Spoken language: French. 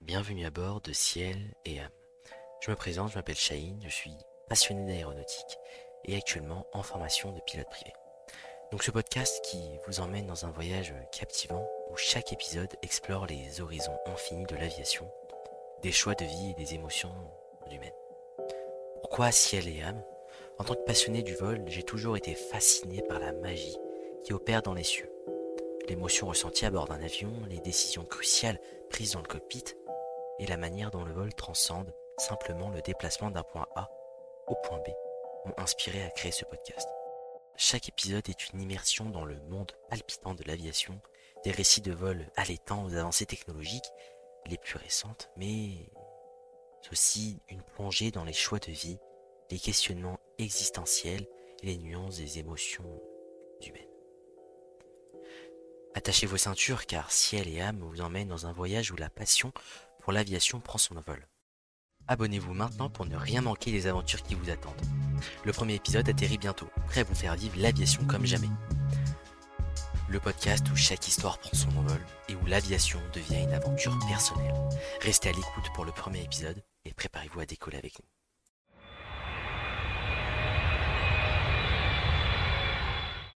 Bienvenue à bord de Ciel et âme. Je me présente, je m'appelle Shaheen, je suis passionné d'aéronautique et actuellement en formation de pilote privé. Donc ce podcast qui vous emmène dans un voyage captivant où chaque épisode explore les horizons infinis de l'aviation, des choix de vie et des émotions humaines. Pourquoi ciel et âme? En tant que passionné du vol, j'ai toujours été fasciné par la magie qui opère dans les cieux. L'émotion ressentie à bord d'un avion, les décisions cruciales prises dans le cockpit et la manière dont le vol transcende simplement le déplacement d'un point A au point B m'ont inspiré à créer ce podcast. Chaque épisode est une immersion dans le monde palpitant de l'aviation, des récits de vol allaitants aux avancées technologiques les plus récentes, mais aussi une plongée dans les choix de vie, les questionnements existentiels et les nuances des émotions humaines. Attachez vos ceintures car ciel et âme vous emmènent dans un voyage où la passion pour l'aviation prend son envol. Abonnez-vous maintenant pour ne rien manquer des aventures qui vous attendent. Le premier épisode atterrit bientôt, prêt à vous faire vivre l'aviation comme jamais. Le podcast où chaque histoire prend son envol et où l'aviation devient une aventure personnelle. Restez à l'écoute pour le premier épisode et préparez-vous à décoller avec nous.